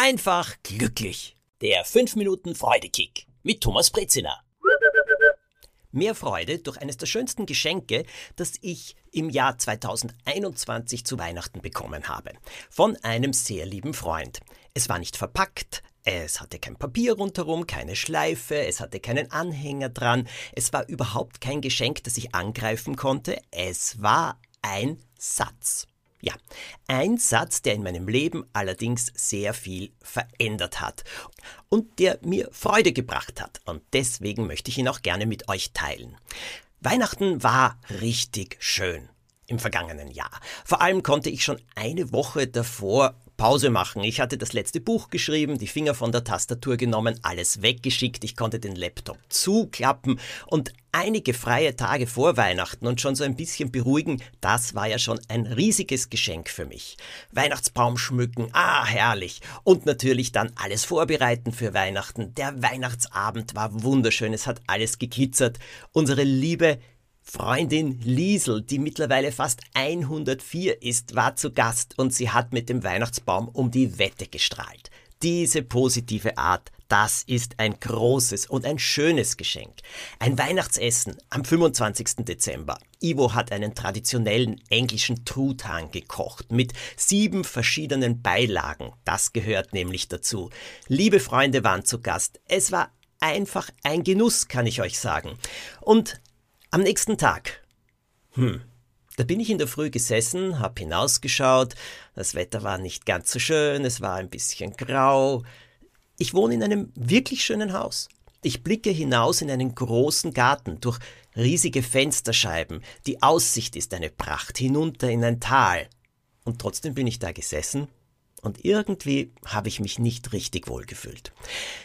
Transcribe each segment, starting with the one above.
einfach glücklich. Der 5 Minuten Freudekick mit Thomas Brezina. Mehr Freude durch eines der schönsten Geschenke, das ich im Jahr 2021 zu Weihnachten bekommen habe. Von einem sehr lieben Freund. Es war nicht verpackt, es hatte kein Papier rundherum, keine Schleife, es hatte keinen Anhänger dran, es war überhaupt kein Geschenk, das ich angreifen konnte, es war ein Satz. Ja, ein Satz, der in meinem Leben allerdings sehr viel verändert hat und der mir Freude gebracht hat. Und deswegen möchte ich ihn auch gerne mit euch teilen. Weihnachten war richtig schön im vergangenen Jahr. Vor allem konnte ich schon eine Woche davor Pause machen. Ich hatte das letzte Buch geschrieben, die Finger von der Tastatur genommen, alles weggeschickt. Ich konnte den Laptop zuklappen und einige freie Tage vor Weihnachten und schon so ein bisschen beruhigen, das war ja schon ein riesiges Geschenk für mich. Weihnachtsbaum schmücken, ah, herrlich. Und natürlich dann alles vorbereiten für Weihnachten. Der Weihnachtsabend war wunderschön, es hat alles gekitzert. Unsere liebe Freundin Liesel, die mittlerweile fast 104 ist, war zu Gast und sie hat mit dem Weihnachtsbaum um die Wette gestrahlt. Diese positive Art, das ist ein großes und ein schönes Geschenk. Ein Weihnachtsessen am 25. Dezember. Ivo hat einen traditionellen englischen Truthahn gekocht mit sieben verschiedenen Beilagen. Das gehört nämlich dazu. Liebe Freunde waren zu Gast. Es war einfach ein Genuss, kann ich euch sagen. Und am nächsten Tag. Hm. Da bin ich in der Früh gesessen, hab hinausgeschaut. Das Wetter war nicht ganz so schön, es war ein bisschen grau. Ich wohne in einem wirklich schönen Haus. Ich blicke hinaus in einen großen Garten durch riesige Fensterscheiben. Die Aussicht ist eine Pracht hinunter in ein Tal. Und trotzdem bin ich da gesessen und irgendwie habe ich mich nicht richtig wohl gefühlt.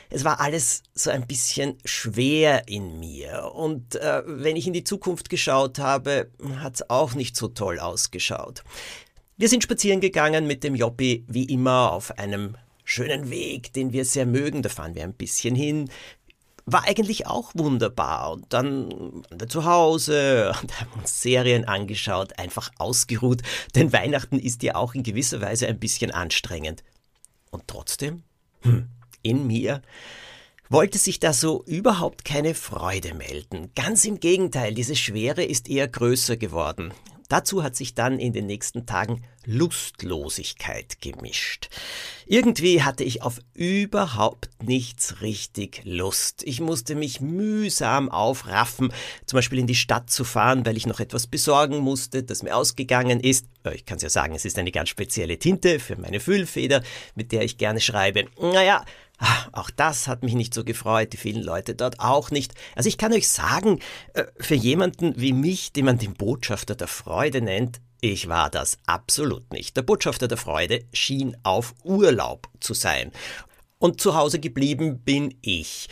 Es war alles so ein bisschen schwer in mir. Und äh, wenn ich in die Zukunft geschaut habe, hat es auch nicht so toll ausgeschaut. Wir sind spazieren gegangen mit dem Joppi, wie immer, auf einem schönen Weg, den wir sehr mögen. Da fahren wir ein bisschen hin war eigentlich auch wunderbar. Und dann waren wir zu Hause und haben uns Serien angeschaut, einfach ausgeruht, denn Weihnachten ist ja auch in gewisser Weise ein bisschen anstrengend. Und trotzdem, hm, in mir wollte sich da so überhaupt keine Freude melden. Ganz im Gegenteil, diese Schwere ist eher größer geworden. Dazu hat sich dann in den nächsten Tagen Lustlosigkeit gemischt. Irgendwie hatte ich auf überhaupt nichts richtig Lust. Ich musste mich mühsam aufraffen, zum Beispiel in die Stadt zu fahren, weil ich noch etwas besorgen musste, das mir ausgegangen ist. Ich kann es ja sagen, es ist eine ganz spezielle Tinte für meine Füllfeder, mit der ich gerne schreibe. Naja, auch das hat mich nicht so gefreut, die vielen Leute dort auch nicht. Also ich kann euch sagen, äh, für jemanden wie mich, den man den Botschafter der Freude nennt, ich war das absolut nicht. Der Botschafter der Freude schien auf Urlaub zu sein. Und zu Hause geblieben bin ich.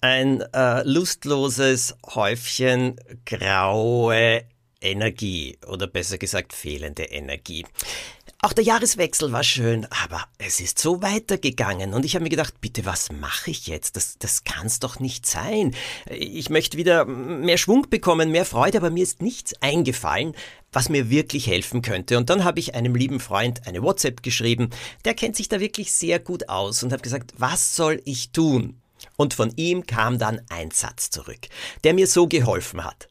Ein äh, lustloses Häufchen graue Energie oder besser gesagt fehlende Energie. Auch der Jahreswechsel war schön, aber es ist so weitergegangen und ich habe mir gedacht, bitte, was mache ich jetzt? Das, das kann's doch nicht sein. Ich möchte wieder mehr Schwung bekommen, mehr Freude, aber mir ist nichts eingefallen, was mir wirklich helfen könnte. Und dann habe ich einem lieben Freund eine WhatsApp geschrieben, der kennt sich da wirklich sehr gut aus und habe gesagt, was soll ich tun? Und von ihm kam dann ein Satz zurück, der mir so geholfen hat.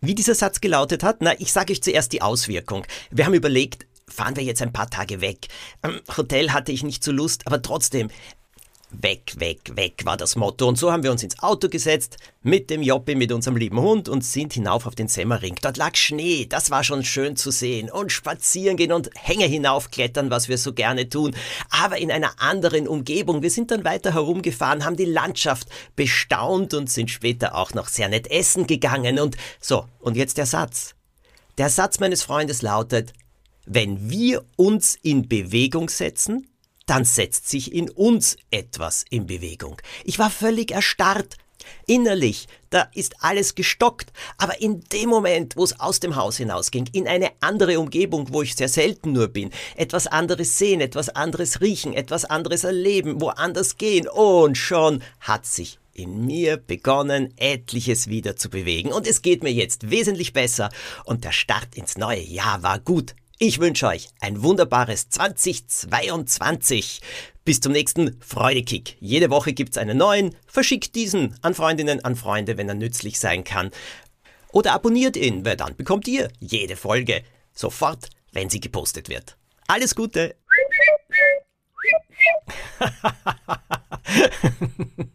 Wie dieser Satz gelautet hat, na, ich sage euch zuerst die Auswirkung. Wir haben überlegt, fahren wir jetzt ein paar Tage weg. Am Hotel hatte ich nicht so Lust, aber trotzdem, Weg, weg, weg war das Motto. Und so haben wir uns ins Auto gesetzt, mit dem Joppi, mit unserem lieben Hund und sind hinauf auf den Semmering. Dort lag Schnee, das war schon schön zu sehen. Und spazieren gehen und Hänge hinaufklettern, was wir so gerne tun. Aber in einer anderen Umgebung. Wir sind dann weiter herumgefahren, haben die Landschaft bestaunt und sind später auch noch sehr nett essen gegangen. Und so, und jetzt der Satz. Der Satz meines Freundes lautet, wenn wir uns in Bewegung setzen, dann setzt sich in uns etwas in Bewegung. Ich war völlig erstarrt. Innerlich, da ist alles gestockt, aber in dem Moment, wo es aus dem Haus hinausging, in eine andere Umgebung, wo ich sehr selten nur bin, etwas anderes sehen, etwas anderes riechen, etwas anderes erleben, woanders gehen, und schon hat sich in mir begonnen, etliches wieder zu bewegen. Und es geht mir jetzt wesentlich besser und der Start ins neue Jahr war gut. Ich wünsche euch ein wunderbares 2022. Bis zum nächsten Freudekick. Jede Woche gibt's einen neuen. Verschickt diesen an Freundinnen, an Freunde, wenn er nützlich sein kann. Oder abonniert ihn, weil dann bekommt ihr jede Folge sofort, wenn sie gepostet wird. Alles Gute!